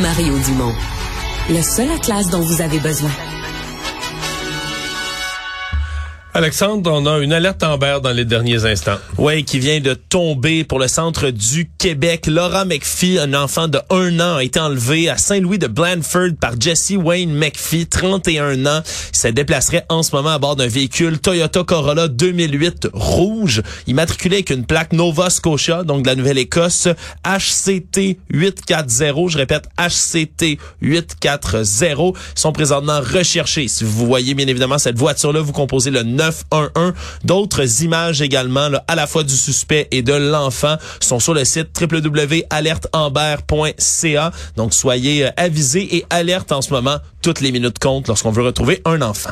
Mario Dumont. Le seul atlas dont vous avez besoin. Alexandre, on a une alerte Amber dans les derniers instants. Oui, qui vient de tomber pour le centre du Québec. Laura McPhee, un enfant de un an, a été enlevé à Saint-Louis de Blandford par Jesse Wayne McPhee, 31 ans. Il se déplacerait en ce moment à bord d'un véhicule Toyota Corolla 2008 rouge, immatriculé avec une plaque Nova Scotia, donc de la Nouvelle-Écosse, HCT 840. Je répète, HCT 840. Ils sont présentement recherchés. Si vous voyez bien évidemment cette voiture-là, vous composez le 911. D'autres images également, là, à la fois du suspect et de l'enfant, sont sur le site www.alerteamber.ca. Donc, soyez euh, avisés et alerte en ce moment. Toutes les minutes comptent lorsqu'on veut retrouver un enfant.